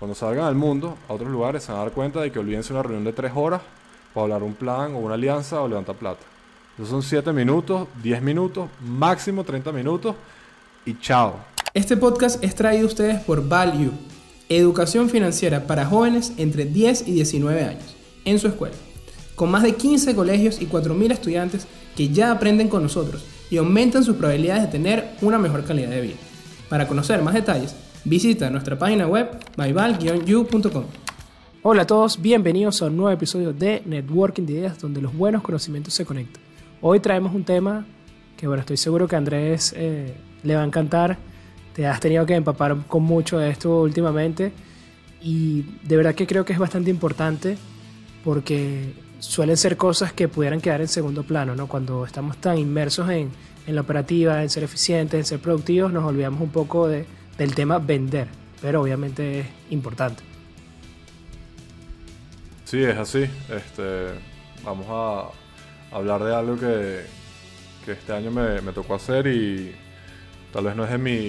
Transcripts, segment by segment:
Cuando salgan al mundo, a otros lugares, se van a dar cuenta de que olvídense una reunión de tres horas para hablar un plan o una alianza o levantar plata. Entonces son 7 minutos, 10 minutos, máximo 30 minutos y chao. Este podcast es traído a ustedes por Value, educación financiera para jóvenes entre 10 y 19 años, en su escuela, con más de 15 colegios y 4.000 estudiantes que ya aprenden con nosotros y aumentan sus probabilidades de tener una mejor calidad de vida. Para conocer más detalles, visita nuestra página web myval-you.com. Hola a todos, bienvenidos a un nuevo episodio de Networking de Ideas donde los buenos conocimientos se conectan. Hoy traemos un tema que bueno, estoy seguro que Andrés eh, le va a encantar. Te has tenido que empapar con mucho de esto últimamente y de verdad que creo que es bastante importante porque suelen ser cosas que pudieran quedar en segundo plano, ¿no? Cuando estamos tan inmersos en, en la operativa, en ser eficientes, en ser productivos, nos olvidamos un poco de, del tema vender, pero obviamente es importante. Sí, es así. Este, vamos a hablar de algo que, que este año me, me, tocó hacer y tal vez no es de, mi,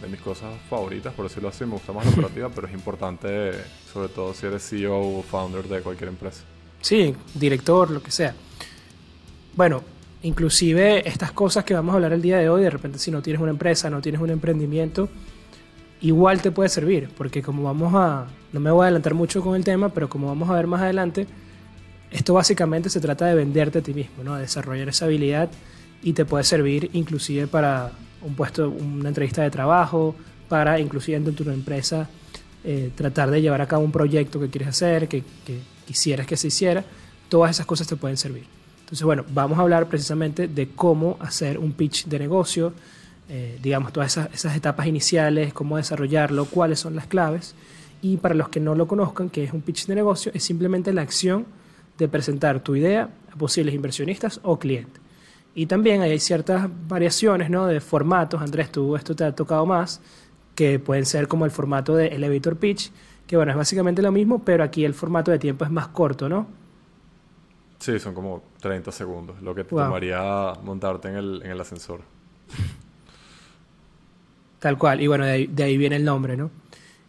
de mis cosas favoritas, por decirlo así, me gusta más la operativa, pero es importante, sobre todo si eres CEO o founder de cualquier empresa. Sí, director, lo que sea. Bueno, inclusive estas cosas que vamos a hablar el día de hoy, de repente si no tienes una empresa, no tienes un emprendimiento, igual te puede servir, porque como vamos a, no me voy a adelantar mucho con el tema, pero como vamos a ver más adelante, esto básicamente se trata de venderte a ti mismo, ¿no? de desarrollar esa habilidad y te puede servir inclusive para un puesto, una entrevista de trabajo, para inclusive dentro de tu empresa eh, tratar de llevar a cabo un proyecto que quieres hacer, que, que quisieras que se hiciera, todas esas cosas te pueden servir. Entonces, bueno, vamos a hablar precisamente de cómo hacer un pitch de negocio, eh, digamos, todas esas, esas, etapas iniciales, cómo desarrollarlo, cuáles son las claves. Y para los que no lo conozcan, que es un pitch de negocio, es simplemente la acción de presentar tu idea a posibles inversionistas o clientes. Y también hay ciertas variaciones ¿no? de formatos. Andrés, tú esto te ha tocado más, que pueden ser como el formato de elevator pitch, que bueno, es básicamente lo mismo, pero aquí el formato de tiempo es más corto, ¿no? Sí, son como 30 segundos, lo que te wow. tomaría montarte en el, en el, ascensor. Tal cual, y bueno, de ahí, viene el nombre, ¿no?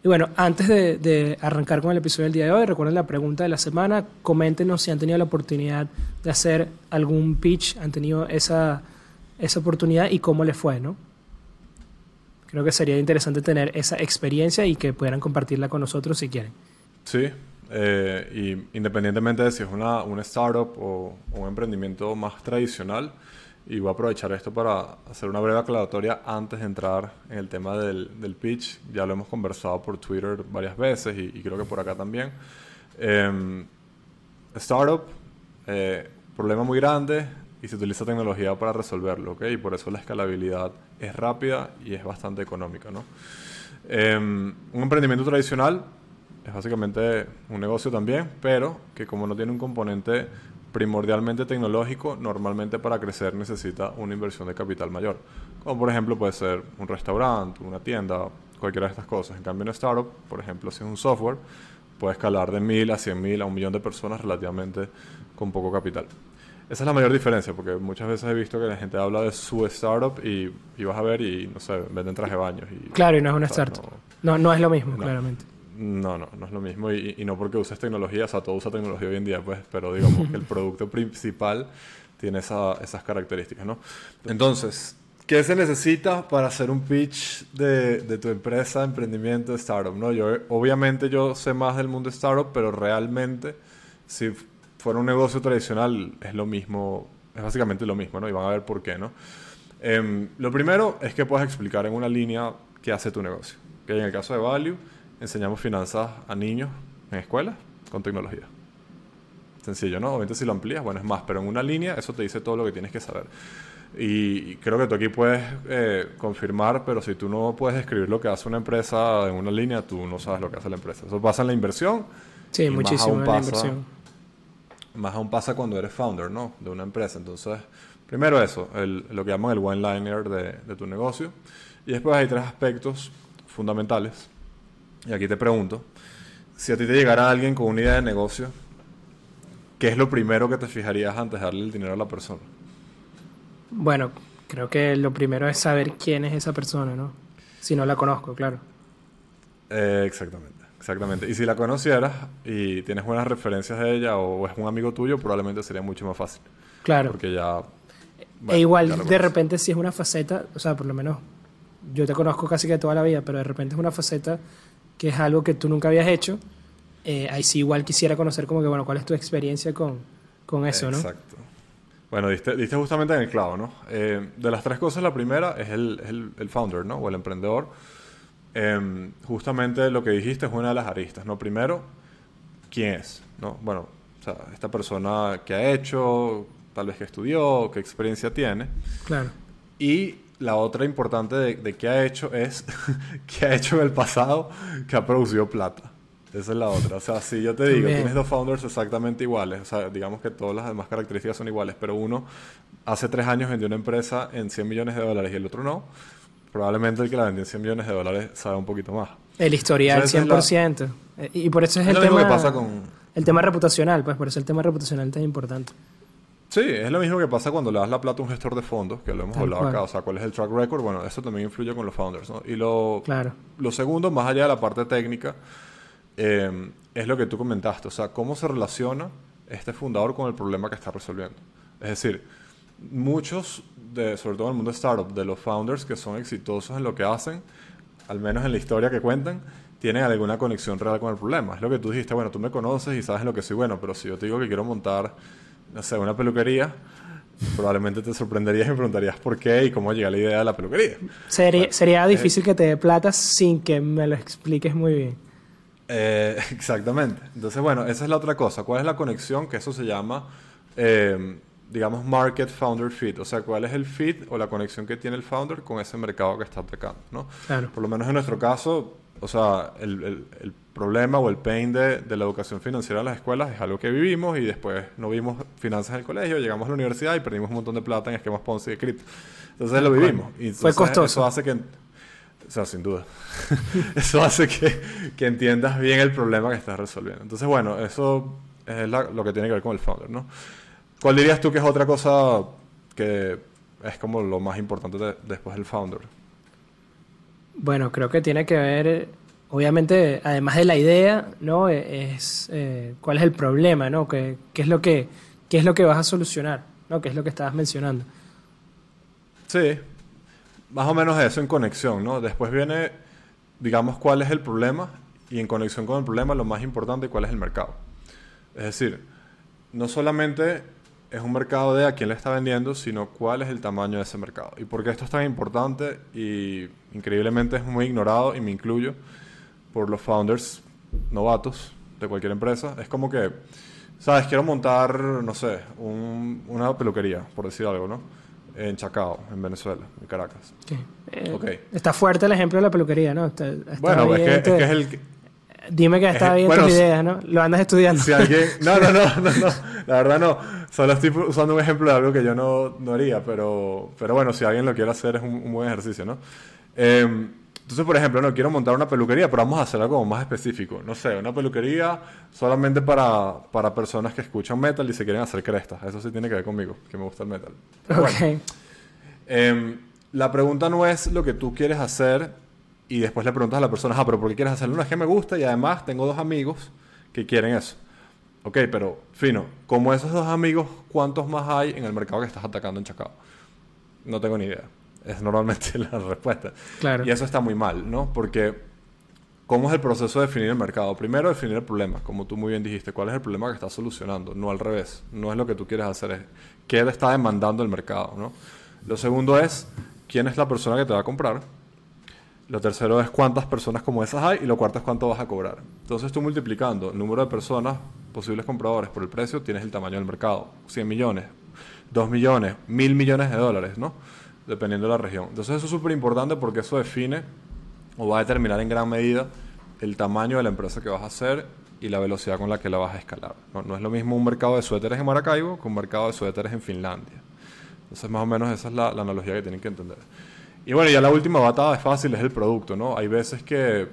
Y bueno, antes de, de, arrancar con el episodio del día de hoy, recuerden la pregunta de la semana, coméntenos si han tenido la oportunidad de hacer algún pitch, han tenido esa, esa oportunidad y cómo les fue, ¿no? Creo que sería interesante tener esa experiencia y que pudieran compartirla con nosotros si quieren. Sí, eh, y independientemente de si es una, una startup o un emprendimiento más tradicional, y voy a aprovechar esto para hacer una breve aclaratoria antes de entrar en el tema del, del pitch. Ya lo hemos conversado por Twitter varias veces y, y creo que por acá también. Eh, startup, eh, problema muy grande, y se utiliza tecnología para resolverlo, ¿ok? Y por eso la escalabilidad es rápida y es bastante económica, ¿no? Eh, un emprendimiento tradicional es básicamente un negocio también, pero que como no tiene un componente primordialmente tecnológico, normalmente para crecer necesita una inversión de capital mayor. Como por ejemplo puede ser un restaurante, una tienda, cualquiera de estas cosas. En cambio, en startup, por ejemplo, si es un software, puede escalar de mil a cien mil a un millón de personas relativamente con poco capital. Esa es la mayor diferencia, porque muchas veces he visto que la gente habla de su startup y, y vas a ver y, no sé, venden traje de baños. Y, claro, y no es una startup. No, no, no es lo mismo, no, claramente. No, no, no es lo mismo. Y, y, no porque uses tecnología, o sea, todo usa tecnología hoy en día, pues, pero digamos que el producto principal tiene esa, esas características, ¿no? Entonces, ¿qué se necesita para hacer un pitch de, de tu empresa, emprendimiento, startup? ¿no? Yo, obviamente yo sé más del mundo startup, pero realmente, si fuera un negocio tradicional es lo mismo, es básicamente lo mismo, ¿no? Y van a ver por qué, ¿no? Eh, lo primero es que puedes explicar en una línea qué hace tu negocio. Que en el caso de Value, enseñamos finanzas a niños en escuelas con tecnología. Sencillo, ¿no? Obviamente si lo amplías, bueno, es más, pero en una línea eso te dice todo lo que tienes que saber. Y creo que tú aquí puedes eh, confirmar, pero si tú no puedes escribir lo que hace una empresa en una línea, tú no sabes lo que hace la empresa. Eso pasa en la inversión. Sí, muchísimo en la inversión más aún pasa cuando eres founder, ¿no? De una empresa. Entonces, primero eso, el, lo que llaman el one-liner de, de, tu negocio. Y después hay tres aspectos fundamentales. Y aquí te pregunto, si a ti te llegara alguien con una idea de negocio, ¿qué es lo primero que te fijarías antes de darle el dinero a la persona? Bueno, creo que lo primero es saber quién es esa persona, ¿no? Si no la conozco, claro. Eh, exactamente. Exactamente. Y si la conocieras y tienes buenas referencias de ella o es un amigo tuyo, probablemente sería mucho más fácil. Claro. Porque ya... e igual, ya de repente, si es una faceta, o sea, por lo menos yo te conozco casi que toda la vida, pero de repente es una faceta que es algo que tú nunca habías hecho, eh, ahí sí igual quisiera conocer como que, bueno, cuál es tu experiencia con, con eso, ¿no? Exacto. Bueno, diste, diste justamente en el clavo, ¿no? Eh, de las tres cosas, la primera es el, el- el founder, ¿no? O el emprendedor. Eh, justamente lo que dijiste es una de las aristas, ¿no? Primero, ¿quién es? ¿No? Bueno, o sea, esta persona que ha hecho, tal vez que estudió, qué experiencia tiene. Claro. Y la otra importante de, de qué ha hecho es qué ha hecho en el pasado que ha producido plata. Esa es la otra. O sea, si yo te digo, tienes dos founders exactamente iguales, o sea, digamos que todas las demás características son iguales, pero uno hace tres años vendió una empresa en 100 millones de dólares y el otro no, probablemente el que la vendió en 100 millones de dólares sabe un poquito más. El historial, Esa es la- 100%. Eh, Y por eso es, Es el tema... que pasa con... El tema reputacional, pues por eso el tema reputacional es tan importante. Sí, es lo mismo que pasa cuando le das la plata a un gestor de fondos, que lo hemos Tal hablado cual. acá, o sea, cuál es el track record, bueno, eso también influye con los founders, ¿no? Y lo, Claro. Lo segundo, más allá de la parte técnica, eh, es lo que tú comentaste. O sea, cómo se relaciona este fundador con el problema que está resolviendo. Es decir, muchos, de, sobre todo en el mundo startup, de los founders que son exitosos en lo que hacen, al menos en la historia que cuentan, tienen alguna conexión real con el problema. Es lo que tú dijiste, bueno, tú me conoces y sabes lo que soy bueno, pero si yo te digo que quiero montar, no sé, una peluquería, probablemente te sorprenderías y me preguntarías por qué y cómo llega la idea de la peluquería. Sería, sería eh, difícil que te dé plata sin que me lo expliques muy bien. Eh, exactamente. Entonces, bueno, esa es la otra cosa. ¿Cuál es la conexión? Que eso se llama, eh, digamos, market founder fit. O sea, ¿cuál es el fit o la conexión que tiene el founder con ese mercado que está atacando? ¿no? Claro. Por lo menos en nuestro caso, o sea, el, el- el problema o el pain de, de la educación financiera en las escuelas es algo que vivimos y después no vimos finanzas en el colegio, llegamos a la universidad y perdimos un montón de plata en esquemas Ponzi de cripto. Entonces lo vivimos. Y Fue entonces costoso. Eso hace que... O sea, sin duda. eso hace que, que entiendas bien el problema que estás resolviendo. Entonces, bueno, eso es la- lo que tiene que ver con el founder, ¿no? ¿Cuál dirías tú que es otra cosa que es como lo más importante de- después del founder? Bueno, creo que tiene que ver, obviamente, además de la idea, ¿no? Eh, Es eh, cuál es el problema, ¿no? ¿Qué, qué es lo que, qué es lo que vas a solucionar, ¿no? ¿Qué es lo que estabas mencionando? Sí, más o menos eso en conexión, ¿no? Después viene, digamos, cuál es el problema y en conexión con el problema lo más importante, cuál es el mercado. Es decir, no solamente es un mercado de a quién le está vendiendo, sino cuál es el tamaño de ese mercado. Y por qué esto es tan importante y increíblemente es muy ignorado, y me incluyo, por los founders novatos de cualquier empresa. Es como que, ¿sabes? Quiero montar, no sé, un- una peluquería, por decir algo, ¿no? En Chacao, en Venezuela, en Caracas. Eh, Ok. Está fuerte el ejemplo de la peluquería, ¿no? Está- está Bueno, es que, es que es el... Dime que está es- bien bueno, tus ideas, ¿no? Lo andas estudiando. Si alguien... No, no, no, no, no, la verdad no. Solo estoy usando un ejemplo de algo que yo no, no haría, pero, pero bueno, si alguien lo quiere hacer es un, un buen ejercicio, ¿no? Eh, entonces, por ejemplo, no quiero montar una peluquería, pero vamos a hacer algo más específico. No sé, una peluquería solamente para, para personas que escuchan metal y se quieren hacer crestas. Eso sí tiene que ver conmigo, que me gusta el metal. Pero bueno. Em, la pregunta no es lo que tú quieres hacer y después le preguntas a la persona, ah, pero ¿por qué quieres hacerlo? No, es que me gusta y además tengo dos amigos que quieren eso. Ok, pero fino, como esos dos amigos, ¿cuántos más hay en el mercado que estás atacando en Chacao? No tengo ni idea. Es normalmente la respuesta. Claro. Y eso está muy mal, ¿no? Porque, ¿cómo es el proceso de definir el mercado? Primero, definir el problema, como tú muy bien dijiste. ¿Cuál es el problema que estás solucionando? No al revés. No es lo que tú quieres hacer, es qué le está demandando el mercado, ¿no? Lo segundo es, ¿quién es la persona que te va a comprar? Lo tercero es cuántas personas como esas hay y lo cuarto es cuánto vas a cobrar. Entonces tú multiplicando el número de personas, posibles compradores por el precio, tienes el tamaño del mercado. 100 millones, 2 millones, 1000 millones de dólares, ¿no? Dependiendo de la región. Entonces eso es súper importante porque eso define o va a determinar en gran medida el tamaño de la empresa que vas a hacer y la velocidad con la que la vas a escalar. No, es lo mismo un mercado de suéteres en Maracaibo que un mercado de suéteres en Finlandia. Entonces, más o menos esa es la, la analogía que tienen que entender. Y bueno, ya la última batada es fácil, es el producto, ¿no? Hay veces que,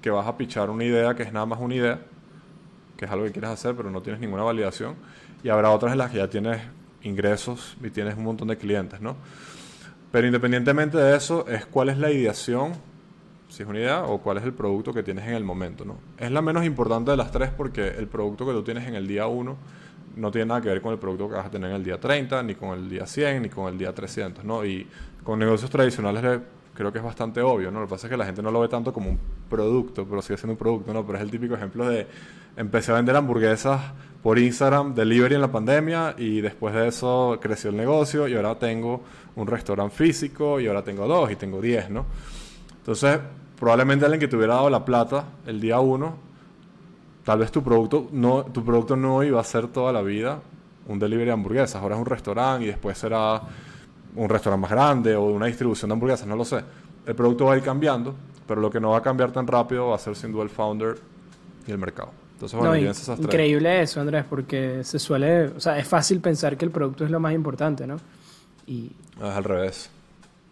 que vas a pichar una idea que es nada más una idea, que es algo que quieres hacer, pero no tienes ninguna validación. Y habrá otras en las que ya tienes ingresos y tienes un montón de clientes, ¿no? Pero independientemente de eso, es cuál es la ideación si es una idea, o cuál es el producto que tienes en el momento, ¿no? Es la menos importante de las tres porque el producto que tú tienes en el día 1 no tiene nada que ver con el producto que vas a tener en el día 30, ni con el día 100, ni con el día 300, ¿no? Y con negocios tradicionales creo que es bastante obvio, ¿no? Lo que pasa es que la gente no lo ve tanto como un producto, pero sigue siendo un producto, ¿no? Pero es el típico ejemplo de empecé a vender hamburguesas por Instagram, delivery en la pandemia, y después de eso creció el negocio y ahora tengo un restaurante físico y ahora tengo dos y tengo diez, ¿no? Entonces, probablemente alguien que te hubiera dado la plata el día uno, tal vez tu producto no, tu producto no iba a ser toda la vida un delivery de hamburguesas, ahora es un restaurante y después será un restaurante más grande o una distribución de hamburguesas, no lo sé. El producto va a ir cambiando, pero lo que no va a cambiar tan rápido va a ser sin duda el founder y el mercado. Entonces, bueno, esas increíble eso, Andrés, porque se suele, o sea, es fácil pensar que el producto es lo más importante, ¿no? Y... Es al revés.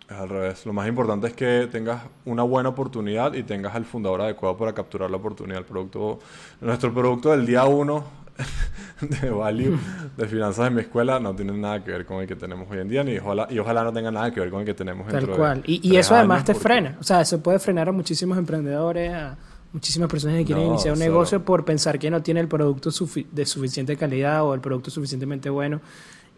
Es al revés. Lo más importante es que tengas una buena oportunidad y tengas al fundador adecuado para capturar la oportunidad. El producto, nuestro producto del día uno de value de finanzas en mi escuela no tiene nada que ver con el que tenemos hoy en día ni ojalá, y ojalá no tenga nada que ver con el que tenemos Tal cual. y, eso además te frena. O sea, eso puede frenar a muchísimos emprendedores, a muchísimas personas que quieren iniciar un negocio por pensar que no tiene el producto de suficiente calidad o el producto suficientemente bueno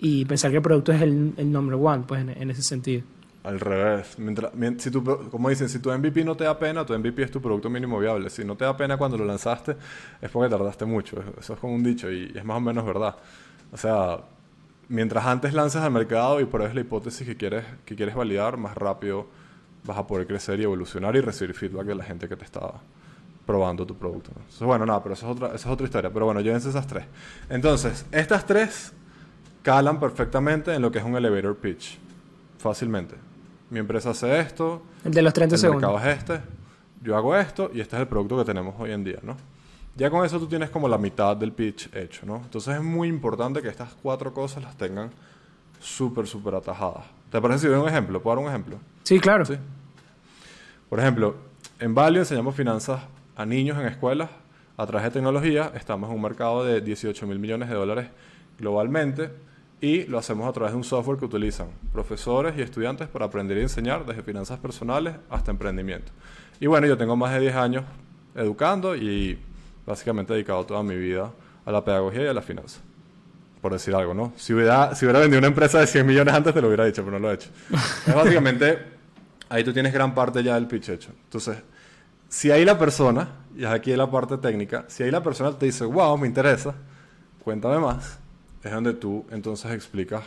y pensar que el producto es el, el number one, pues en ese sentido. Al revés. Mientras, si tu, como dicen, si tu MVP no te da pena, tu MVP es tu producto mínimo viable. Si no te da pena cuando lo lanzaste, es porque tardaste mucho. Eso es como un dicho y, es más o menos verdad. O sea, mientras antes lances al mercado y pruebes la hipótesis que quieres, que quieres validar, más rápido vas a poder crecer y evolucionar y recibir feedback de la gente que te está probando tu producto. Entonces, bueno, nada, pero eso es otra, esa es otra historia. Pero bueno, llévense esas tres. Entonces, estas tres calan perfectamente en lo que es un elevator pitch. Fácilmente mi empresa hace esto. El de los 30 el segundos. El mercado es este. Yo hago esto y este es el producto que tenemos hoy en día, ¿no? Ya con eso tú tienes como la mitad del pitch hecho, ¿no? Entonces es muy importante que estas cuatro cosas las tengan súper, súper atajadas. ¿Te parece si doy un ejemplo? ¿Puedo dar un ejemplo? Sí, claro. ¿Sí? Por ejemplo, en Value enseñamos finanzas a niños en escuelas a través de tecnología. Estamos en un mercado de 18 mil millones de dólares globalmente y lo hacemos a través de un software que utilizan profesores y estudiantes para aprender y enseñar desde finanzas personales hasta emprendimiento. Y bueno, yo tengo más de 10 años educando y básicamente he dedicado toda mi vida a la pedagogía y a la finanza. Por decir algo, ¿no? Si hubiera, si hubiera vendido una empresa de 100 millones antes, te lo hubiera dicho, pero no lo he hecho. es básicamente, ahí tú tienes gran parte ya del pitch hecho. Entonces, si ahí la persona, y aquí la parte técnica, si ahí la persona te dice, wow, me interesa, cuéntame más es donde tú entonces explicas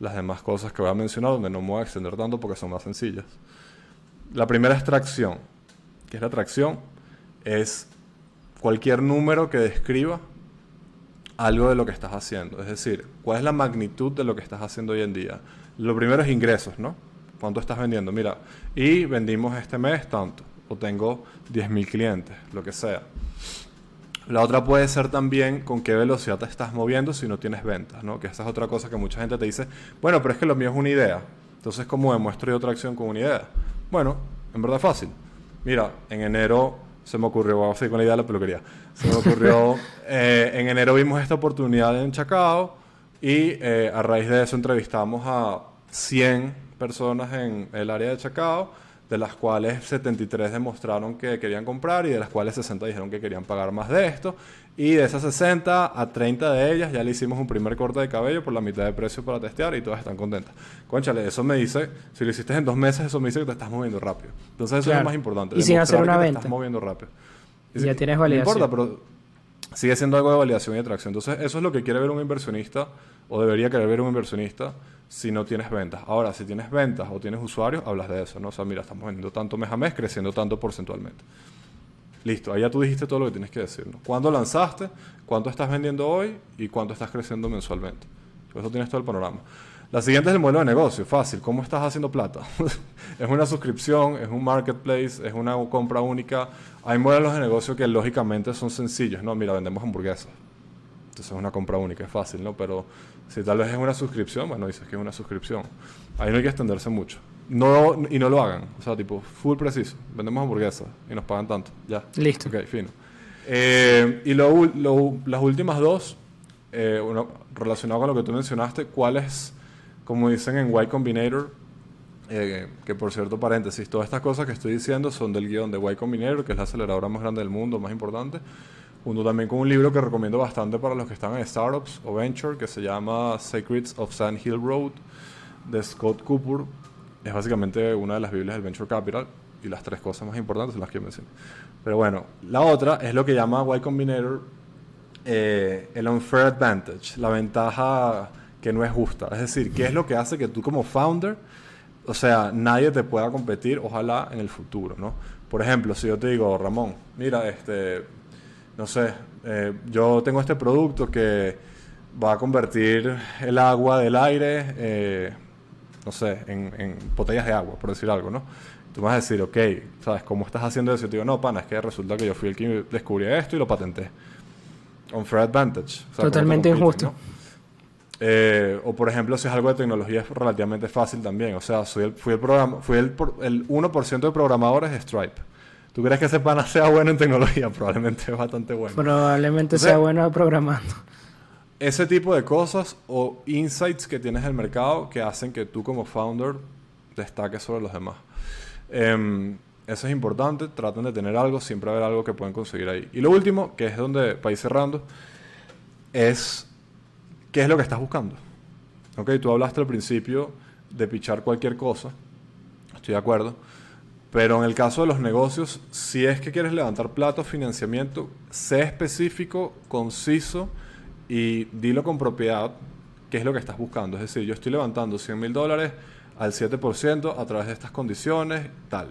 las demás cosas que voy a mencionar, donde no me voy a extender tanto porque son más sencillas. La primera es tracción. ¿Qué es la tracción? Es cualquier número que describa algo de lo que estás haciendo. Es decir, cuál es la magnitud de lo que estás haciendo hoy en día. Lo primero es ingresos, ¿no? ¿Cuánto estás vendiendo? Mira, y vendimos este mes tanto, o tengo 10.000 clientes, lo que sea. La otra puede ser también con qué velocidad te estás moviendo si no tienes ventas, ¿no? Que esa es otra cosa que mucha gente te dice, bueno, pero es que lo mío es una idea. Entonces, ¿cómo demuestro yo acción con una idea? Bueno, en verdad fácil. Mira, en enero se me ocurrió, vamos a seguir con la idea de la peluquería. Se me ocurrió, eh, en enero vimos esta oportunidad en Chacao y eh, a raíz de eso entrevistamos a 100 personas en el área de Chacao de las cuales 73 demostraron que querían comprar y de las cuales 60 dijeron que querían pagar más de esto. Y de esas 60 a 30 de ellas ya le hicimos un primer corte de cabello por la mitad de precio para testear y todas están contentas. Conchale, eso me dice, si lo hiciste en dos meses, eso me dice que te estás moviendo rápido. Entonces eso es lo más importante. Y sin hacer una venta. Te estás moviendo rápido. Y ya tienes validación. No importa, pero sigue siendo algo de validación y atracción. Entonces eso es lo que quiere ver un inversionista o debería querer ver un inversionista si no tienes ventas. Ahora, si tienes ventas o tienes usuarios, hablas de eso, ¿no? O sea, mira, estamos vendiendo tanto mes a mes, creciendo tanto porcentualmente. Listo, ahí ya tú dijiste todo lo que tienes que decir, ¿no? ¿Cuándo lanzaste? ¿Cuánto estás vendiendo hoy? ¿Y cuánto estás creciendo mensualmente? Por eso tienes todo el panorama. La siguiente es el modelo de negocio, fácil. ¿Cómo estás haciendo plata? es una suscripción, es un marketplace, es una compra única. Hay modelos de negocio que lógicamente son sencillos, ¿no? Mira, vendemos hamburguesas. Entonces es una compra única, es fácil, ¿no? Pero si tal vez es una suscripción, bueno, dices que es una suscripción. Ahí no hay que extenderse mucho. No, y no lo hagan. O sea, tipo, full preciso. Vendemos hamburguesas y nos pagan tanto. Ya. Listo. Ok, fino. Eh, y lo, las últimas dos, eh, relacionado con lo que tú mencionaste, ¿cuál es, como dicen en Y Combinator, Eh, que por cierto, paréntesis, todas estas cosas que estoy diciendo son del guion de Y Combinator, que es la aceleradora más grande del mundo, más importante. Junto también con un libro que recomiendo bastante para los que están en startups o venture, que se llama Secrets of Sand Hill Road, de Scott Cooper. Es básicamente una de las Biblias del Venture Capital y las tres cosas más importantes son las que mencioné. Pero bueno, la otra es lo que llama Y Combinator eh, el unfair advantage, la ventaja que no es justa. Es decir, ¿qué es lo que hace que tú como founder, o sea, nadie te pueda competir, ojalá en el futuro, ¿no? Por ejemplo, si yo te digo, Ramón, mira, este, no sé, eh, yo tengo este producto que va a convertir el agua del aire, eh, no sé, en, en, botellas de agua, por decir algo, ¿no? Tú vas a decir, ok, ¿sabes cómo estás haciendo eso? Yo te digo, no, pana, es que resulta que yo fui el que descubrí esto y lo patenté unfair advantage. Totalmente injusto. Eh, o por ejemplo, si es algo de tecnología es relativamente fácil también. O sea, soy el, fui el, programa, fui el, el 1% de programadores de Stripe. ¿Tú crees que ese pana sea bueno en tecnología? Probablemente es bastante bueno. Probablemente sea bueno programando. Ese tipo de cosas o insights que tienes del mercado que hacen que tú como founder destaques sobre los demás. Eh, eso es importante, traten de tener algo, siempre haber algo que pueden conseguir ahí. Y lo último, que es donde, para ir cerrando, es qué es lo que estás buscando. Ok, tú hablaste al principio de pichar cualquier cosa, estoy de acuerdo, pero en el caso de los negocios, si es que quieres levantar plata o financiamiento, sé específico, conciso y dilo con propiedad qué es lo que estás buscando. Es decir, yo estoy levantando 100 mil dólares al 7% a través de estas condiciones, tal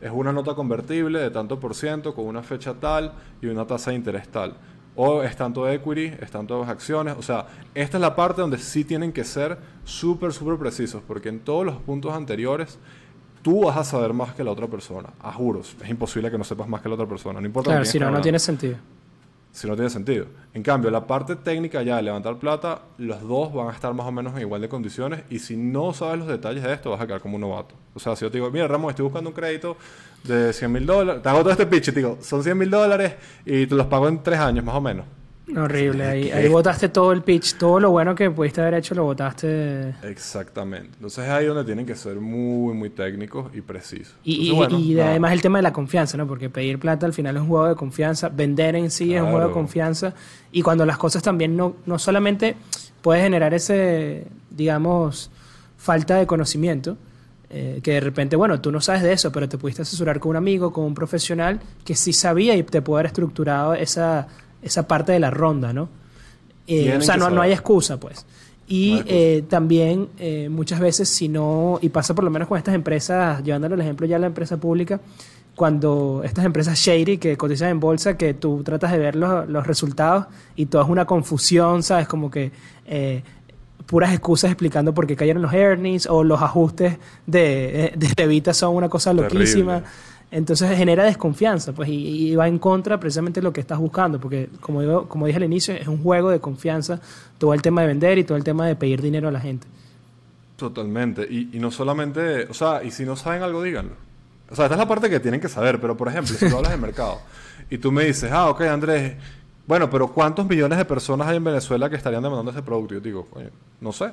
es una nota convertible de tanto por ciento con una fecha tal y una tasa de interés tal. O es tanto equity, es tanto acciones. O sea, esta es la parte donde sí tienen que ser súper, súper precisos, porque en todos los puntos anteriores tú vas a saber más que la otra persona. A juros. Es imposible que no sepas más que la otra persona. No importa. Claro, si no, no tiene sentido si no tiene sentido. En cambio, la parte técnica ya de levantar plata, los dos van a estar más o menos en igual de condiciones y si no sabes los detalles de esto, vas a quedar como un novato. O sea, si yo te digo, mira, Ramón, estoy buscando un crédito de 100 mil dólares, te hago todo este pitch y te digo, son 100 mil dólares y te los pago en tres años más o menos. Horrible, ahí, ahí botaste todo el pitch, todo lo bueno que pudiste haber hecho lo botaste. Exactamente. Entonces es ahí donde tienen que ser muy, muy técnicos y precisos. Y, y, además el tema de la confianza, ¿no? Porque pedir plata al final es un juego de confianza, vender en sí es un juego de confianza. Y cuando las cosas también no, no solamente puedes generar ese, digamos, falta de conocimiento, eh, que de repente, bueno, tú no sabes de eso, pero te pudiste asesorar con un amigo, con un profesional que sí sabía y te puede haber estructurado esa esa parte de la ronda, ¿no? Eh, o sea, no, no, hay excusa, pues. Y eh, también eh, muchas veces, si no, y pasa por lo menos con estas empresas, llevándole el ejemplo ya a la empresa pública, cuando estas empresas shady que cotizan en bolsa, que tú tratas de ver los, los resultados y todo es una confusión, ¿sabes? Como que puras excusas explicando por qué cayeron los earnings o los ajustes de, de Levita son una cosa loquísima. Entonces genera desconfianza, pues, y, va en contra precisamente de lo que estás buscando, porque como, digo, como dije al inicio, es un juego de confianza todo el tema de vender y todo el tema de pedir dinero a la gente. Totalmente, y, no solamente, o sea, y si no saben algo, díganlo. O sea, esta es la parte que tienen que saber, pero por ejemplo, si tú hablas de mercado y tú me dices, ah, ok, Andrés, bueno, pero ¿cuántos millones de personas hay en Venezuela que estarían demandando ese producto? Yo digo, coño, no sé.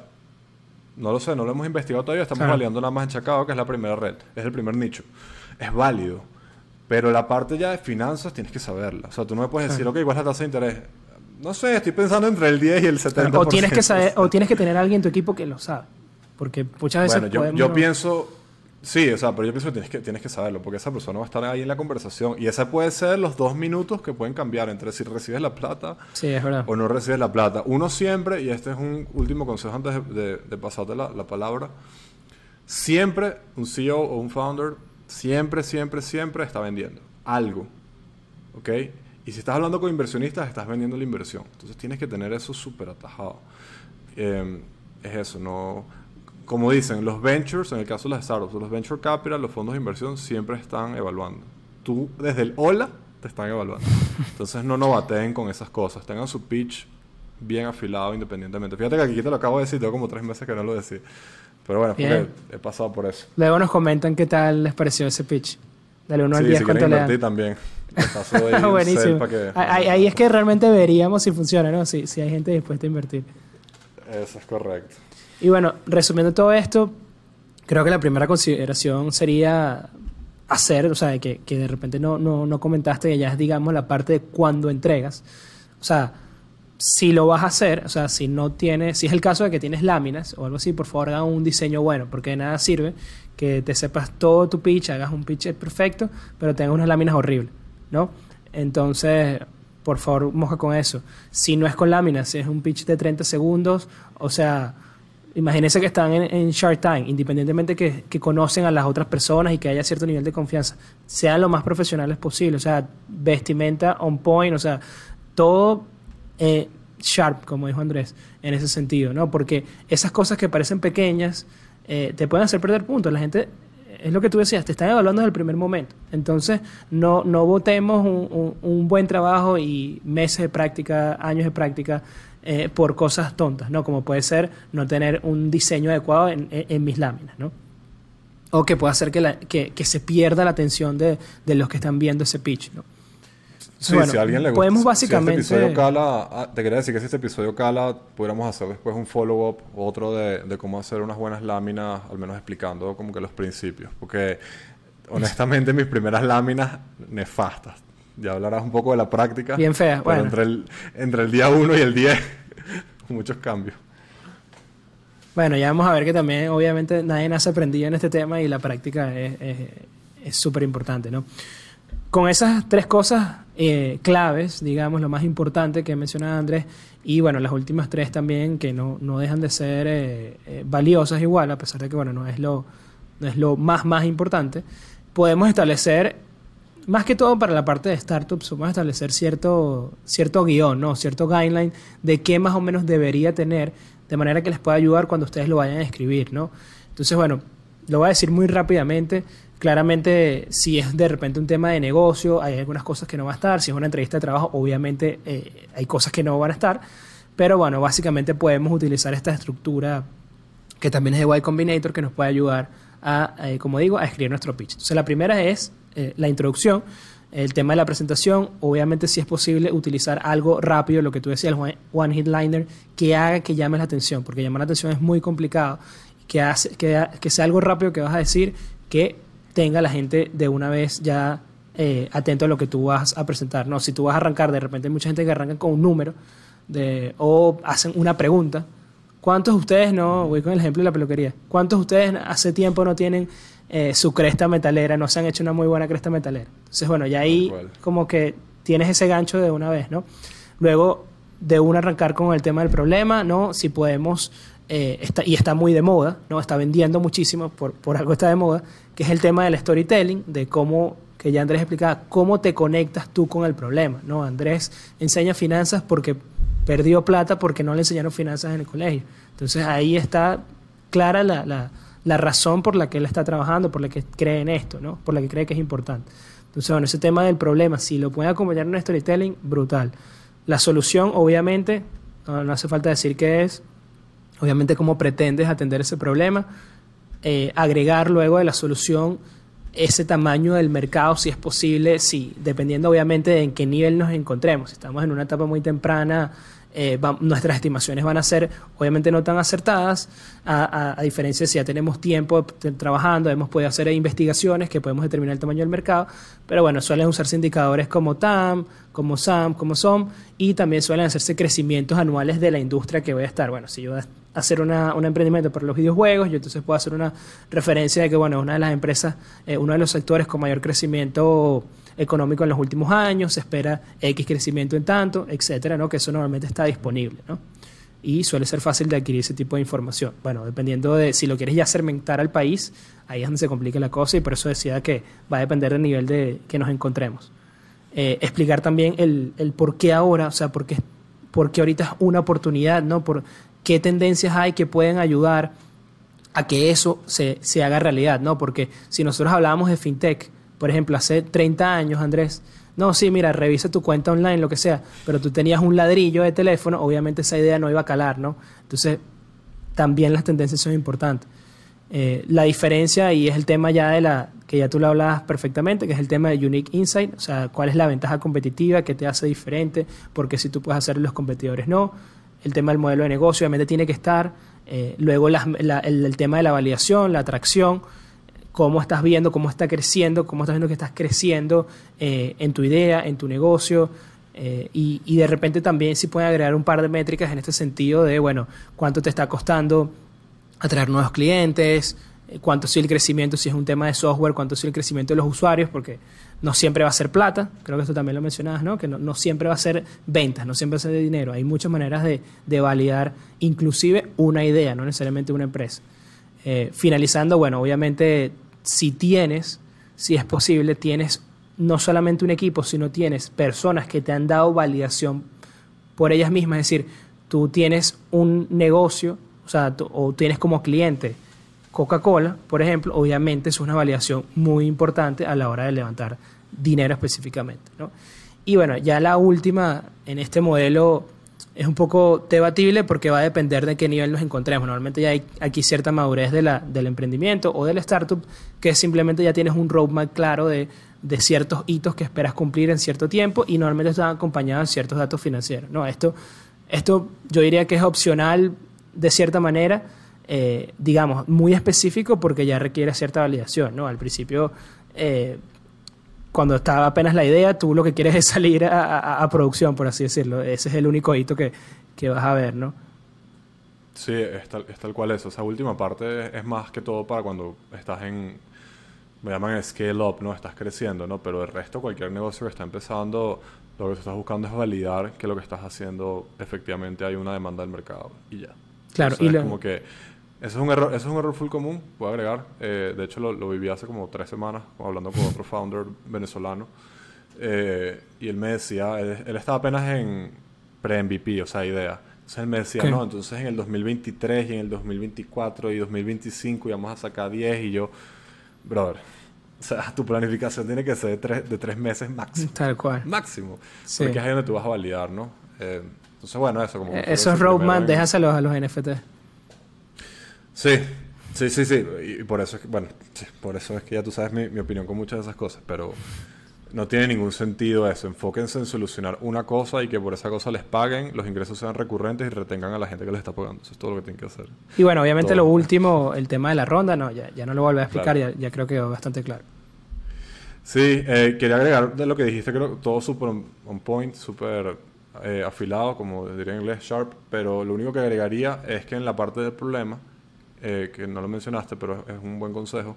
No lo sé, no lo hemos investigado todavía, estamos validando nada más en Chacao, que es la primera red, es el primer nicho es válido. Pero la parte ya de finanzas tienes que saberla. O sea, tú no me puedes decir, ok, ¿cuál es la tasa de interés? No sé, estoy pensando entre el 10 y el 70%. O tienes que, saber, o tienes que tener a alguien en tu equipo que lo sabe. Porque muchas veces. Bueno, yo, pienso. Sí, o sea, pero yo pienso que tienes, que tienes que saberlo, porque esa persona va a estar ahí en la conversación. Y esa puede ser los dos minutos que pueden cambiar entre si recibes la plata o no recibes la plata. Uno siempre, y este es un último consejo antes de, pasarte la, la palabra, siempre un CEO o un founder siempre, siempre, siempre está vendiendo algo. ¿Ok? Y si estás hablando con inversionistas, estás vendiendo la inversión. Entonces tienes que tener eso súper atajado. Em, es eso, no... Como dicen, los ventures, en el caso de las startups, los venture capital, los fondos de inversión siempre están evaluando. Tú, desde el hola, te están evaluando. Entonces no novateen con esas cosas. Tengan su pitch bien afilado independientemente. Fíjate que aquí te lo acabo de decir, tengo como tres meses que no lo decía. Pero bueno, porque he pasado por eso. Luego nos comentan qué tal les pareció ese pitch. Dale uno al 10 si cuánto le dan. también. Ahí Buenísimo. ahí, es que realmente veríamos si funciona, ¿no? Si, si hay gente dispuesta a invertir. Eso es correcto. Y bueno, resumiendo todo esto, Creo que la primera consideración sería hacer, o sea, que, que de repente no, no, no comentaste, que ya es, digamos, la parte de cuando entregas. O sea, si lo vas a hacer, o sea, si no tienes, si es el caso de que tienes láminas o algo así, por favor haga un diseño bueno, porque de nada sirve que te sepas todo tu pitch, hagas un pitch perfecto, pero tengas unas láminas horribles, ¿no? Entonces, por favor, moja con eso. Si no es con láminas, si es un pitch de 30 segundos, o sea, imagínense que están en, Shark Time, independientemente que, que, conocen a las otras personas y que haya cierto nivel de confianza, sean lo más profesionales posible, o sea, vestimenta on point, o sea, todo eh, sharp, como dijo Andrés, en ese sentido, ¿no? Porque esas cosas que parecen pequeñas eh, te pueden hacer perder puntos. La gente, es lo que tú decías, te están evaluando desde el primer momento. Entonces, no, no votemos un, buen trabajo y meses de práctica, años de práctica eh, por cosas tontas, ¿no? Como puede ser no tener un diseño adecuado en, mis láminas, ¿no? O que pueda hacer que, que, se pierda la atención de, de los que están viendo ese pitch, ¿no? Sí, si a alguien le gusta. Podemos básicamente. Si este episodio cala, ah, te quería decir que si este episodio cala, pudiéramos hacer después un follow-up, otro de, de, cómo hacer unas buenas láminas, al menos explicando como que los principios. Porque honestamente mis primeras láminas nefastas. Ya hablarás un poco de la práctica. Bien fea. Bueno. Entre el, entre el día 1 y el 10, muchos cambios. Bueno, ya vamos a ver que también, obviamente, nadie nace aprendido en este tema y la práctica es súper importante, ¿no? Con esas tres cosas eh, claves, digamos, lo más importante que mencionaba Andrés, y bueno, las últimas tres también que no, no dejan de ser eh, eh, valiosas igual, a pesar de que bueno, no es lo, no es lo más, más importante, podemos establecer, más que todo para la parte de startups, podemos establecer cierto, cierto guion, ¿no? cierto guideline de qué más o menos debería tener, de manera que les pueda ayudar cuando ustedes lo vayan a escribir. ¿no? Entonces, bueno, lo voy a decir muy rápidamente. Claramente, si es de repente un tema de negocio, hay algunas cosas que no van a estar. Si es una entrevista de trabajo, obviamente eh, hay cosas que no van a estar. Pero bueno, básicamente podemos utilizar esta estructura que también es de Y Combinator que nos puede ayudar a, eh, como digo, a escribir nuestro pitch. Entonces, la primera es eh, la introducción, el tema de la presentación. Obviamente, si es posible utilizar algo rápido, lo que tú decías, el one hit liner, que haga que llame la atención, porque llamar la atención es muy complicado. Que, hace, que sea algo rápido que vas a decir que tenga la gente de una vez ya eh, atento a lo que tú vas a presentar. No, si tú vas a arrancar, de repente hay mucha gente que arranca con un número de, o hacen una pregunta. ¿Cuántos de ustedes, no, voy con el ejemplo de la peluquería, cuántos de ustedes hace tiempo no tienen eh, su cresta metalera, no se han hecho una muy buena cresta metalera? Entonces, bueno, ya ahí como que tienes ese gancho de una vez, ¿no? Luego, de una arrancar con el tema del problema, ¿no? Si podemos eh, está, y está muy de moda, ¿no? está vendiendo muchísimo, por, por algo está de moda, que es el tema del storytelling, de cómo, que ya Andrés explicaba, cómo te conectas tú con el problema. ¿no? Andrés enseña finanzas porque perdió plata porque no le enseñaron finanzas en el colegio. Entonces ahí está clara la, la, la razón por la que él está trabajando, por la que cree en esto, ¿no? por la que cree que es importante. Entonces, bueno, ese tema del problema, si lo puede acompañar en un storytelling, brutal. La solución, obviamente, no, no hace falta decir qué es, obviamente cómo pretendes atender ese problema, eh, agregar luego de la solución ese tamaño del mercado, si es posible, si, dependiendo obviamente de en qué nivel nos encontremos. Si estamos en una etapa muy temprana, eh, nuestras estimaciones van a ser obviamente no tan acertadas, a, diferencia de si ya tenemos tiempo trabajando, hemos podido hacer investigaciones que podemos determinar el tamaño del mercado, pero bueno, suelen usarse indicadores como TAM, como SAM, como SOM, y también suelen hacerse crecimientos anuales de la industria que voy a estar. Bueno, si yo hacer una, un emprendimiento para los videojuegos, yo entonces puedo hacer una referencia de que, bueno, una de las empresas, eh, uno de los sectores con mayor crecimiento económico en los últimos años, se espera X crecimiento en tanto, etcétera, ¿no? Que eso normalmente está disponible, ¿no? Y suele ser fácil de adquirir ese tipo de información. Bueno, dependiendo de si lo quieres ya segmentar al país, ahí es donde se complica la cosa y por eso decía que va a depender del nivel de que nos encontremos. Eh, explicar también el, el, por qué ahora, o sea, por qué, por qué ahorita es una oportunidad, ¿no? Por qué tendencias hay que pueden ayudar a que eso se, se haga realidad, ¿no? Porque si nosotros hablábamos de fintech, por ejemplo, hace 30 años, Andrés, no, sí, mira, revisa tu cuenta online, lo que sea, pero tú tenías un ladrillo de teléfono, obviamente esa idea no iba a calar, ¿no? Entonces, también las tendencias son importantes. Eh, la diferencia, y es el tema ya de la, que ya tú lo hablabas perfectamente, que es el tema de Unique Insight, o sea, cuál es la ventaja competitiva, qué te hace diferente, porque si tú puedes hacer los competidores no. El tema del modelo de negocio obviamente tiene que estar, eh, luego el, tema de la validación, la atracción, cómo estás viendo, cómo está creciendo, cómo estás viendo que estás creciendo eh, en tu idea, en tu negocio. Eh, y, y, de repente también si pueden agregar un par de métricas en este sentido de, bueno, cuánto te está costando atraer nuevos clientes, cuánto es el crecimiento, si es un tema de software, cuánto es el crecimiento de los usuarios, porque no siempre va a ser plata, creo que esto también lo mencionabas, ¿no? que no, siempre va a ser ventas, no siempre va a ser de dinero, hay muchas maneras de, validar inclusive una idea, no necesariamente una empresa. Eh, finalizando, bueno, obviamente si tienes, si es posible, tienes no solamente un equipo, sino tienes personas que te han dado validación por ellas mismas, es decir, tú tienes un negocio, o sea, o tienes como cliente Coca-Cola, por ejemplo, obviamente es una validación muy importante a la hora de levantar dinero específicamente. Y bueno, ya la última en este modelo es un poco debatible porque va a depender de qué nivel nos encontremos. Normalmente ya hay aquí cierta madurez del emprendimiento o del startup que simplemente ya tienes un roadmap claro de, de ciertos hitos que esperas cumplir en cierto tiempo y normalmente están acompañados de ciertos datos financieros. ¿no? Esto, esto yo diría que es opcional de cierta manera eh, digamos, muy específico porque ya requiere cierta validación, ¿no? Al principio, eh, cuando estaba apenas la idea, tú lo que quieres es salir a, producción, por así decirlo. Ese es el único hito que, vas a ver, ¿no? Sí, es tal, es tal cual eso. Esa última parte es más que todo para cuando estás en, me llaman scale up, ¿no? Estás creciendo, ¿no? Pero el resto, cualquier negocio que está empezando, lo que estás buscando es validar que lo que estás haciendo efectivamente hay una demanda del mercado y ya. Claro, y es como que eso es un error, eso es un error full común, puedo agregar. Eh, de hecho, lo, lo, viví hace como tres semanas, hablando con otro founder venezolano. Eh, y él me decía, él, estaba apenas en pre-MVP, o sea, idea. Entonces él me decía, no, entonces en el 2023 y en el 2024 y 2025 íbamos a sacar 10 y yo, brother, o sea, tu planificación tiene que ser de tres, de tres meses máximo. Tal cual. Máximo. Porque es ahí donde tú vas a validar, ¿no? Eh, entonces, bueno, eso como... Esos roadmap, déjaselos a los NFT. Sí, sí, sí, sí. Y por eso es que, bueno, por eso es que ya tú sabes mi, opinión con muchas de esas cosas, pero no tiene ningún sentido eso. Enfóquense en solucionar una cosa y que por esa cosa les paguen, los ingresos sean recurrentes y retengan a la gente que les está pagando. Eso es todo lo que tienen que hacer. Y bueno, obviamente lo último, el tema de la ronda, no, ya, ya no lo vuelvo a explicar, ya, ya, creo que quedó bastante claro. Sí, eh, quería agregar de lo que dijiste, creo todo súper on, point, súper eh, afilado, como diría en inglés, sharp, pero lo único que agregaría es que en la parte del problema, eh, que no lo mencionaste, pero es un buen consejo,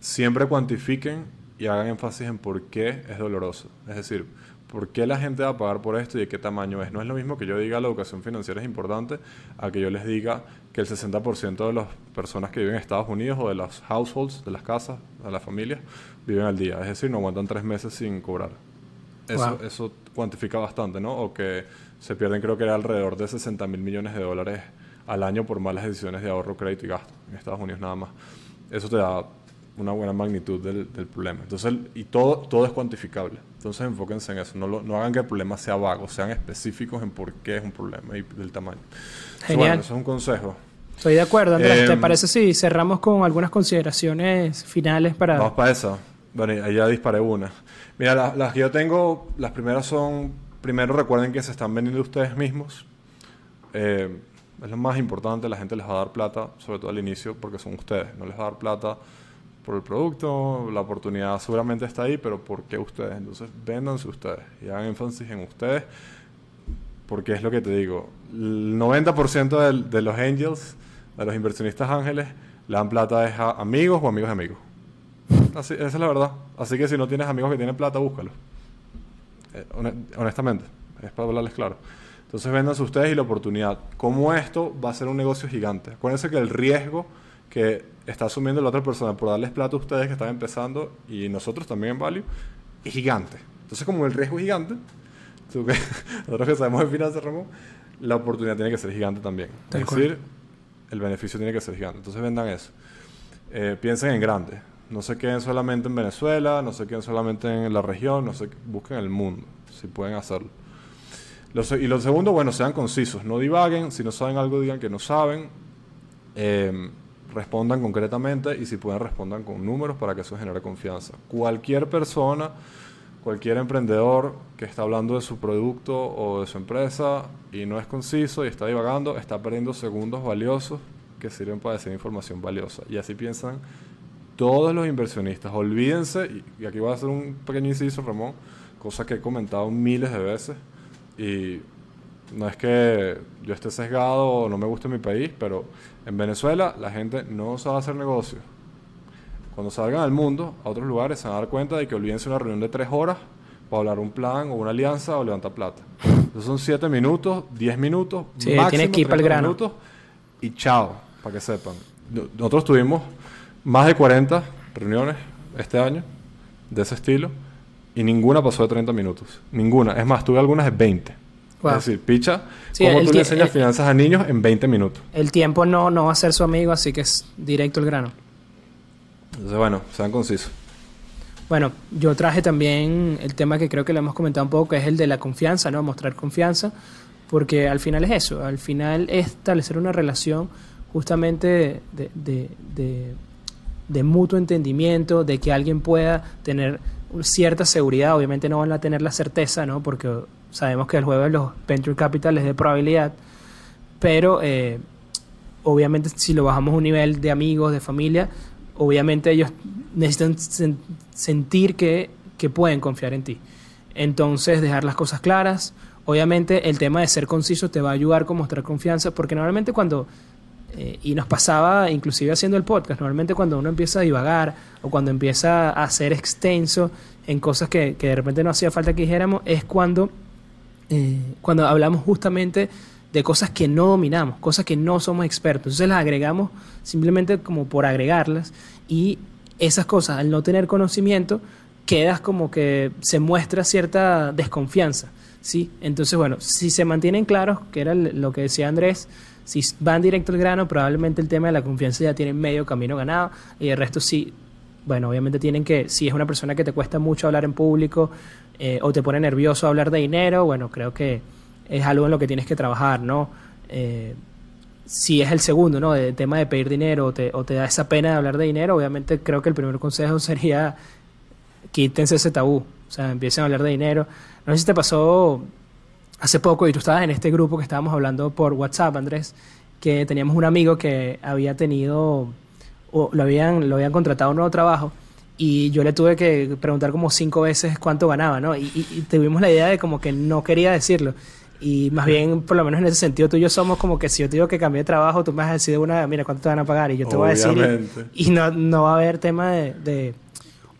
siempre cuantifiquen y hagan énfasis en por qué es doloroso. Es decir, por qué la gente va a pagar por esto y de qué tamaño es. No es lo mismo que yo diga la educación financiera es importante a que yo les diga que el 60% de las personas que viven en Estados Unidos o de los households, de las casas, de las familias, viven al día. Es decir, no aguantan tres meses sin cobrar. Eso, eso cuantifica bastante, ¿no? O que se pierden, creo que era alrededor de 60 mil millones de dólares al año por malas decisiones de ahorro, crédito y gasto en Estados Unidos nada más. Eso te da una buena magnitud del, problema. Entonces, y todo, todo es cuantificable. Entonces, enfóquense en eso. No, no hagan que el problema sea vago, sean específicos en por qué es un problema y del tamaño. Genial. eso es un consejo. Estoy de acuerdo, Andrés. ¿Te em, parece si cerramos con algunas consideraciones finales para... Vamos para eso. Bueno, ahí ya disparé una. Mira, las que yo tengo, las primeras son, primero recuerden que se están vendiendo ustedes mismos. Eh, es lo más importante, la gente les va a dar plata, sobre todo al inicio, porque son ustedes. No les va a dar plata por el producto, la oportunidad seguramente está ahí, pero ¿por qué ustedes? Entonces, véndanse ustedes y hagan énfasis en ustedes, porque es lo que te digo, el 90% de, de los angels, de los inversionistas ángeles, le dan plata a amigos o amigos de amigos. Así, esa es la verdad. Así que si no tienes amigos que tienen plata, búscalos. Eh, honestamente, es para hablarles claro. Entonces vendan ustedes y la oportunidad. Como esto va a ser un negocio gigante. Acuérdense que el riesgo que está asumiendo la otra persona por darles plata a ustedes que están empezando y nosotros también en Value es gigante. Entonces como el riesgo es gigante, nosotros que sabemos de finanzas, Ramón, la oportunidad tiene que ser gigante también. es decir, el beneficio tiene que ser gigante. Entonces vendan eso. Eh, piensen en grande. No se queden solamente en Venezuela, no se queden solamente en la región, no se busquen el mundo, si pueden hacerlo y lo segundo, bueno, sean concisos, no divaguen, si no saben algo digan que no saben, em, respondan concretamente y si pueden respondan con números para que eso genere confianza. Cualquier persona, cualquier emprendedor que está hablando de su producto o de su empresa y no es conciso y está divagando, está perdiendo segundos valiosos que sirven para decir información valiosa. Y así piensan todos los inversionistas. Olvídense, y aquí voy a hacer un pequeño inciso, Ramón, cosa que he comentado miles de veces. Y no es que yo esté sesgado o no me guste mi país, pero en Venezuela la gente no sabe hacer negocios. Cuando salgan al mundo, a otros lugares, se van a dar cuenta de que olvídense una reunión de tres horas para hablar un plan o una alianza o levantar plata. Entonces son siete minutos, diez minutos, sí, máximo que ir para el grano. minutos y chao, para que sepan. Nosotros tuvimos más de 40 reuniones este año de ese estilo y ninguna pasó de 30 minutos. Ninguna. Es más, tuve algunas de 20. Es decir, picha, ¿cómo tú le enseñas finanzas a niños en 20 minutos? El tiempo no, no va a ser su amigo, así que es directo el grano. Entonces, bueno, sean concisos. Bueno, yo traje también el tema que creo que le hemos comentado un poco, que es el de la confianza, ¿no? Mostrar confianza, porque al final es eso, al final es establecer una relación justamente de, de mutuo entendimiento, de que alguien pueda tener cierta seguridad, obviamente no van a tener la certeza, ¿no? Porque sabemos que el juego de los venture capital es de probabilidad, pero eh, obviamente si lo bajamos a un nivel de amigos, de familia, obviamente ellos necesitan sentir que, que pueden confiar en ti. Entonces, dejar las cosas claras. Obviamente, el tema de ser conciso te va a ayudar con mostrar confianza, porque normalmente cuando, eh, y nos pasaba inclusive haciendo el podcast, normalmente cuando uno empieza a divagar o cuando empieza a ser extenso en cosas que, que de repente no hacía falta que dijéramos, es cuando eh, cuando hablamos justamente de cosas que no dominamos, cosas que no somos expertos. Entonces las agregamos simplemente como por agregarlas y esas cosas, al no tener conocimiento, quedas como que se muestra cierta desconfianza. ¿sí? Entonces, bueno, si se mantienen claros, que era lo que decía Andrés, si van directo al grano, probablemente el tema de la confianza ya tiene medio camino ganado y el resto sí, bueno, obviamente tienen que, si es una persona que te cuesta mucho hablar en público, eh, o te pone nervioso hablar de dinero, bueno, creo que es algo en lo que tienes que trabajar, ¿no? Eh, si es el segundo, ¿no? El tema de pedir dinero o te, o te da esa pena de hablar de dinero, obviamente creo que el primer consejo sería quítense ese tabú, o sea, empiecen a hablar de dinero. No sé si te pasó hace poco y tú estabas en este grupo que estábamos hablando por WhatsApp, Andrés, que teníamos un amigo que había tenido, o lo habían, lo habían contratado a un nuevo trabajo y yo le tuve que preguntar como cinco veces cuánto ganaba, ¿no? Y, tuvimos la idea de como que no quería decirlo. Y más bien, por lo menos en ese sentido, tú y yo somos como que si yo te digo que cambié de trabajo, tú me vas a decir de una, mira, ¿cuánto te van a pagar? Y yo te voy a decir. Y, no, no va a haber tema de,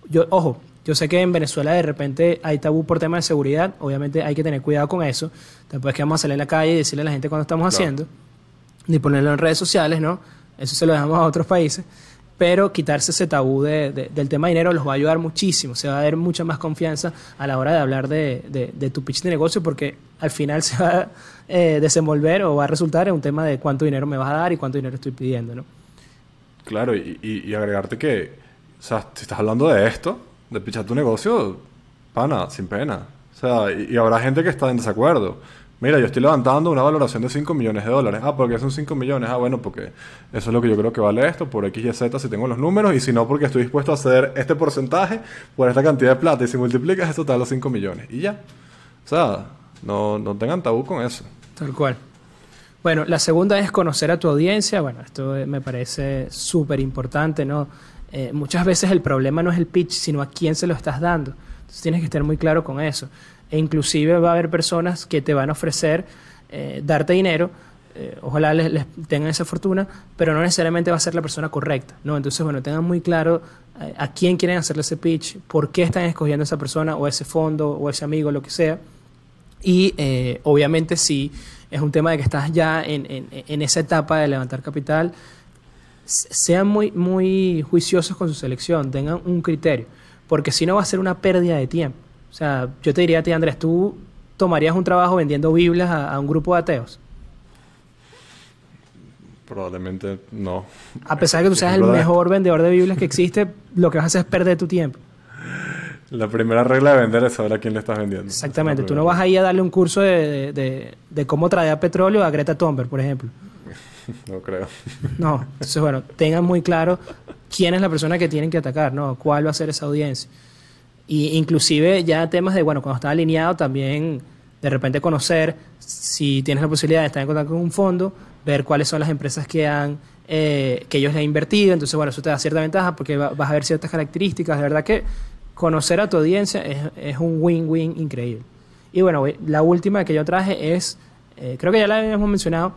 Yo, ojo, yo sé que en Venezuela de repente hay tabú por tema de seguridad. Obviamente hay que tener cuidado con eso. Después que vamos a salir a la calle y decirle a la gente cuándo estamos haciendo. Ni ponerlo en redes sociales, ¿no? Eso se lo dejamos a otros países pero quitarse ese tabú de, del tema de dinero los va a ayudar muchísimo, se va a dar mucha más confianza a la hora de hablar de, de tu pitch de negocio porque al final se va a eh, desenvolver o va a resultar en un tema de cuánto dinero me vas a dar y cuánto dinero estoy pidiendo, ¿no? Claro, y, y, agregarte que, o sea, si estás hablando de esto, de pichar tu negocio, pana, sin pena. O sea, y, habrá gente que está en desacuerdo. Mira, yo estoy levantando una valoración de 5 millones de dólares. Ah, porque son 5 millones. Ah, bueno, porque eso es lo que yo creo que vale esto, por X y Z si tengo los números, y si no, porque estoy dispuesto a ceder este porcentaje por esta cantidad de plata, y si multiplicas eso te da los 5 millones. Y ya. O sea, no, no tengan tabú con eso. Tal cual. Bueno, la segunda es conocer a tu audiencia. Bueno, esto me parece súper importante, ¿no? Eh, muchas veces el problema no es el pitch, sino a quién se lo estás dando. Entonces tienes que estar muy claro con eso e inclusive va a haber personas que te van a ofrecer eh, darte dinero, eh, ojalá les, tengan esa fortuna, pero no necesariamente va a ser la persona correcta, ¿no? Entonces, bueno, tengan muy claro a quién quieren hacerle ese pitch, por qué están escogiendo esa persona o ese fondo o ese amigo, lo que sea. Y obviamente si es un tema de que estás ya en, en, esa etapa de levantar capital, sean muy, muy juiciosos con su selección, tengan un criterio, porque si no va a ser una pérdida de tiempo. O sea, yo te diría a ti, Andrés, ¿tú tomarías un trabajo vendiendo Biblias a, un grupo de ateos? Probablemente no. A pesar de que tú seas el mejor vendedor de Biblias que existe, lo que vas a hacer es perder tu tiempo. La primera regla de vender es saber a quién le estás vendiendo. Exactamente. Tú no vas ahí a darle un curso de, de, cómo traer petróleo a Greta Thunberg, por ejemplo. no creo. No. Entonces, bueno, tengan muy claro quién es la persona que tienen que atacar, ¿no? ¿Cuál va a ser esa audiencia? Y inclusive ya temas de, bueno, cuando está alineado también de repente conocer si tienes la posibilidad de estar en contacto con un fondo, ver cuáles son las empresas que han eh, que ellos le han invertido, entonces bueno, eso te da cierta ventaja porque vas a ver ciertas características, de verdad que conocer a tu audiencia es, es un win-win increíble. Y bueno, la última que yo traje es, eh, creo que ya la habíamos mencionado,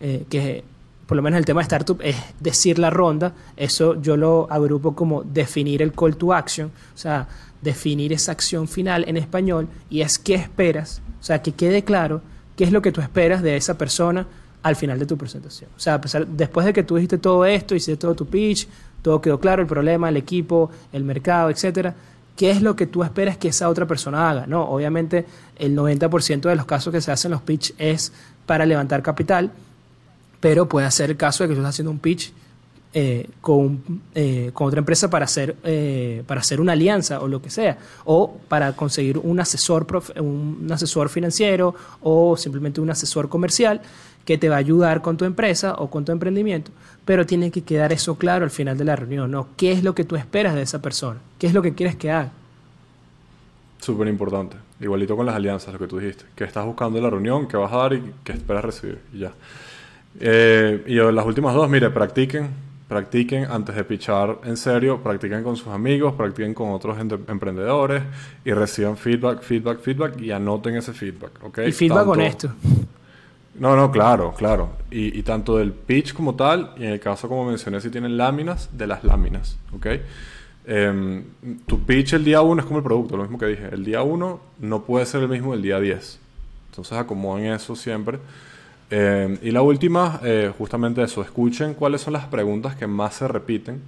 eh, que por lo menos el tema de startup es decir la ronda, eso yo lo agrupo como definir el call to action, o sea, definir esa acción final en español y es qué esperas, o sea, que quede claro qué es lo que tú esperas de esa persona al final de tu presentación. O sea, después de que tú dijiste todo esto, hiciste todo tu pitch, todo quedó claro, el problema, el equipo, el mercado, etcétera, ¿qué es lo que tú esperas que esa otra persona haga? No, obviamente el 90% de los casos que se hacen los pitch es para levantar capital, pero puede ser el caso de que tú estás haciendo un pitch eh, con, eh, con, otra empresa para hacer, eh, para hacer una alianza o lo que sea, o para conseguir un asesor, un asesor financiero o simplemente un asesor comercial que te va a ayudar con tu empresa o con tu emprendimiento, pero tiene que quedar eso claro al final de la reunión, ¿no? ¿Qué es lo que tú esperas de esa persona? ¿Qué es lo que quieres que haga? Súper importante. Igualito con las alianzas, lo que tú dijiste. ¿Qué estás buscando en la reunión? ¿Qué vas a dar y qué esperas recibir? Y ya. Y las últimas dos, mire, practiquen practiquen antes de pichar en serio, practiquen con sus amigos, practiquen con otros emprendedores y reciban feedback, feedback, feedback y anoten ese feedback, ¿ok? Y feedback con esto. No, no, claro, claro. Y, tanto del pitch como tal, y en el caso como mencioné, si tienen láminas, de las láminas, ¿ok? Em, tu pitch el día 1 es como el producto, lo mismo que dije. El día 1 no puede ser el mismo el día 10. Entonces acomoden eso siempre. Eh, y la última, eh, justamente eso, escuchen cuáles son las preguntas que más se repiten,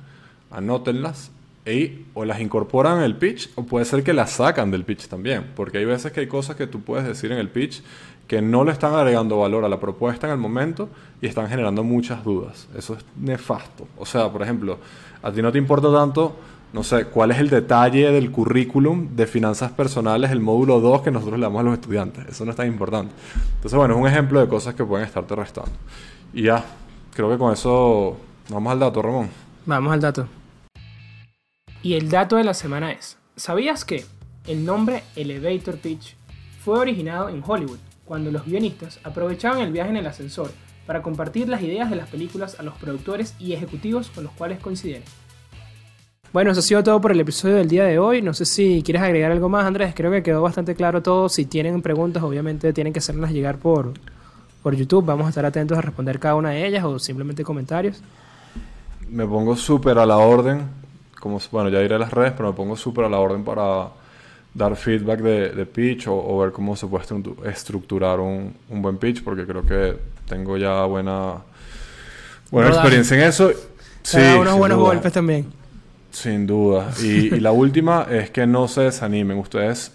anótenlas y o las incorporan en el pitch o puede ser que las sacan del pitch también, porque hay veces que hay cosas que tú puedes decir en el pitch que no le están agregando valor a la propuesta en el momento y están generando muchas dudas. Eso es nefasto. O sea, por ejemplo, a ti no te importa tanto no sé, cuál es el detalle del currículum de finanzas personales, el módulo 2 que nosotros le damos a los estudiantes. Eso no es tan importante. Entonces, bueno, es un ejemplo de cosas que pueden estarte restando. Y ya, creo que con eso vamos al dato, Ramón. Vamos al dato. Y el dato de la semana es, ¿sabías que el nombre Elevator Pitch fue originado en Hollywood, cuando los guionistas aprovechaban el viaje en el ascensor para compartir las ideas de las películas a los productores y ejecutivos con los cuales coincidieron? Bueno, eso ha sido todo por el episodio del día de hoy. No sé si quieres agregar algo más, Andrés. Creo que quedó bastante claro todo. Si tienen preguntas, obviamente tienen que hacerlas llegar por, por YouTube. Vamos a estar atentos a responder cada una de ellas o simplemente comentarios. Me pongo súper a la orden. Como, bueno, ya diré las redes, pero me pongo súper a la orden para dar feedback de, pitch o, ver cómo se puede estructurar un, un, buen pitch, porque creo que tengo ya buena, buena experiencia en eso. Sí, unos buenos golpes también. Sin duda. Y, la última es que no se desanimen. Ustedes,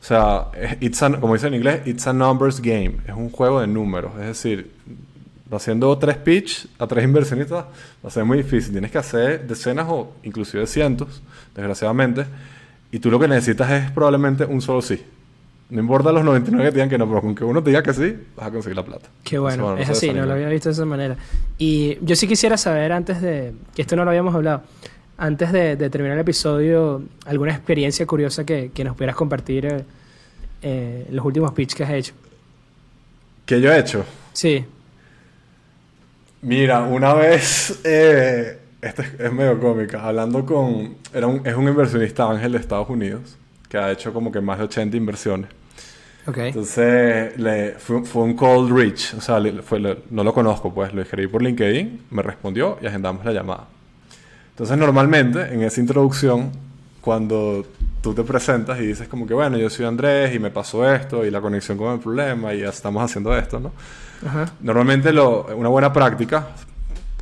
o sea, it's como dice en inglés, it's a numbers game. Es un juego de números. Es decir, haciendo tres pitch a tres inversionistas va a ser muy difícil. Tienes que hacer decenas o inclusive cientos, desgraciadamente. Y tú lo que necesitas es probablemente un solo sí. No importa los 99 que digan que no, pero con que uno te diga que sí, vas a conseguir la plata. Qué bueno, es así, no lo había visto de esa manera. Y yo sí quisiera saber antes de, que esto no lo habíamos hablado, antes de, terminar el episodio, alguna experiencia curiosa que, nos pudieras compartir eh, eh, los últimos pitch que has hecho. ¿Que yo he hecho? Sí. Mira, una vez, eh, esto es, medio cómica, hablando con, era un, es un inversionista ángel de Estados Unidos, que ha hecho como que más de 80 inversiones. Okay. Entonces le, fue, un cold reach, o sea, no lo conozco, pues lo escribí por LinkedIn, me respondió y agendamos la llamada. Entonces, normalmente, en esa introducción, cuando tú te presentas y dices como que, bueno, yo soy Andrés y me pasó esto y la conexión con el problema y ya estamos haciendo esto, ¿no? Normalmente lo, una buena práctica,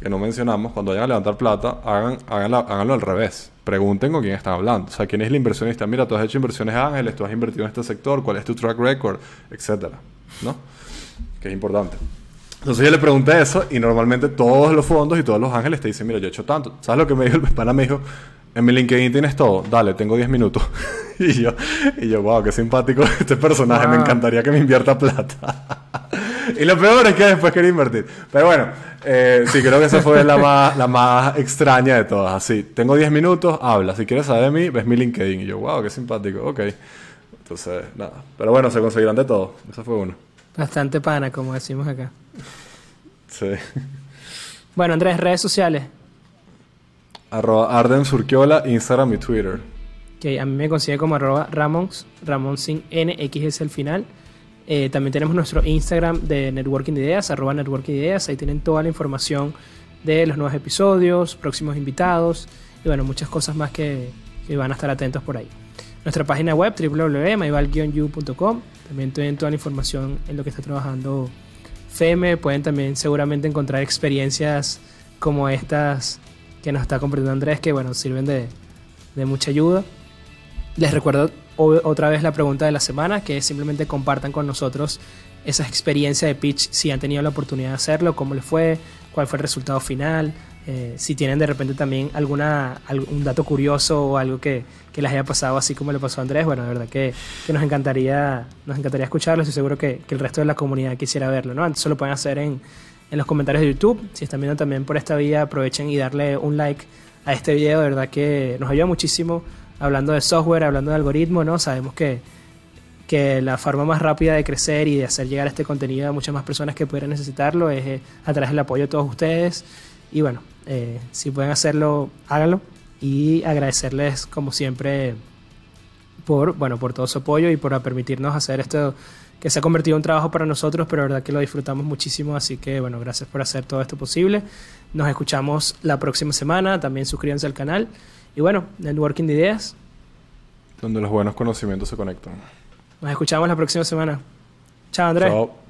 que no mencionamos, cuando vayan a levantar plata, hagan, háganlo al revés. Pregunten con quién están hablando. O sea, quién es el inversionista. Mira, tú has hecho inversiones ángeles, tú has invertido en este sector, cuál es tu track record, etcétera, ¿no? Que es importante. Entonces yo le pregunté eso y normalmente todos los fondos y todos los ángeles te dicen, mira, yo he hecho tanto. ¿Sabes lo que me dijo el pana? Me dijo, en mi LinkedIn tienes todo, dale, tengo 10 minutos. y yo, y yo, wow, qué simpático este personaje, me encantaría que me invierta plata. y lo peor es que después quería invertir. Pero bueno, eh, sí, creo que esa fue la más, la más extraña de todas. Así, tengo 10 minutos, habla. Si quieres saber de mí, ves mi LinkedIn. Y yo, wow, qué simpático. Ok. Entonces, nada. Pero bueno, se conseguirán de todo. Esa fue una. Bastante pana, como decimos acá. Sí. Bueno, Andrés, redes sociales. Arroba Arden Surquiola, Instagram y Twitter. Que a mí me consigue como arroba Ramons, Ramón sin N, X es el final. Eh, también tenemos nuestro Instagram de Networking de Ideas, arroba Networking de Ideas. Ahí tienen toda la información de los nuevos episodios, próximos invitados y bueno, muchas cosas más que, que van a estar atentos por ahí. Nuestra página web www.maival-u.com también tienen toda la información en lo que está trabajando FEME. Pueden también seguramente encontrar experiencias como estas que nos está compartiendo Andrés, que bueno, sirven de, de mucha ayuda. Les recuerdo otra vez la pregunta de la semana, que es simplemente compartan con nosotros esa experiencia de pitch, si han tenido la oportunidad de hacerlo, cómo les fue, cuál fue el resultado final, eh, si tienen de repente también alguna, algún dato curioso o algo que, que, les haya pasado así como le pasó a Andrés, bueno, de verdad que, que nos encantaría nos encantaría escucharlo, estoy seguro que, que, el resto de la comunidad quisiera verlo, ¿no? Antes lo pueden hacer en, en los comentarios de YouTube, si están viendo también por esta vía, aprovechen y darle un like a este video, de verdad que nos ayuda muchísimo hablando de software, hablando de algoritmo, ¿no? Sabemos que, que la forma más rápida de crecer y de hacer llegar este contenido a muchas más personas que pudieran necesitarlo es eh, a través del apoyo de todos ustedes. Y bueno, eh, si pueden hacerlo, háganlo. Y agradecerles, como siempre, por, bueno, por todo su apoyo y por permitirnos hacer esto que se ha convertido en un trabajo para nosotros, pero la verdad que lo disfrutamos muchísimo. Así que, bueno, gracias por hacer todo esto posible. Nos escuchamos la próxima semana. También suscríbanse al canal. Y bueno, Networking de Ideas. Donde los buenos conocimientos se conectan. Nos escuchamos la próxima semana. Chao, Andrés. Chao.